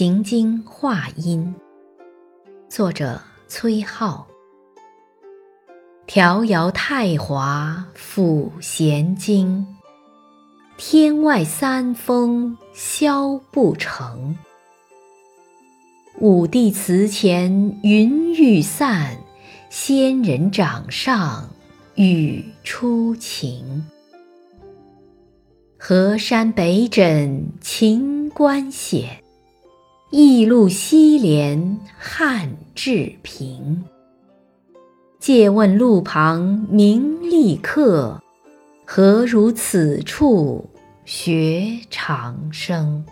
行经化音，作者崔颢。迢遥太华赋闲经，天外三峰销不成。武帝祠前云欲散，仙人掌上雨初晴。河山北枕秦关险，驿路西连汉至平。借问路旁名利客，何如此处学长生？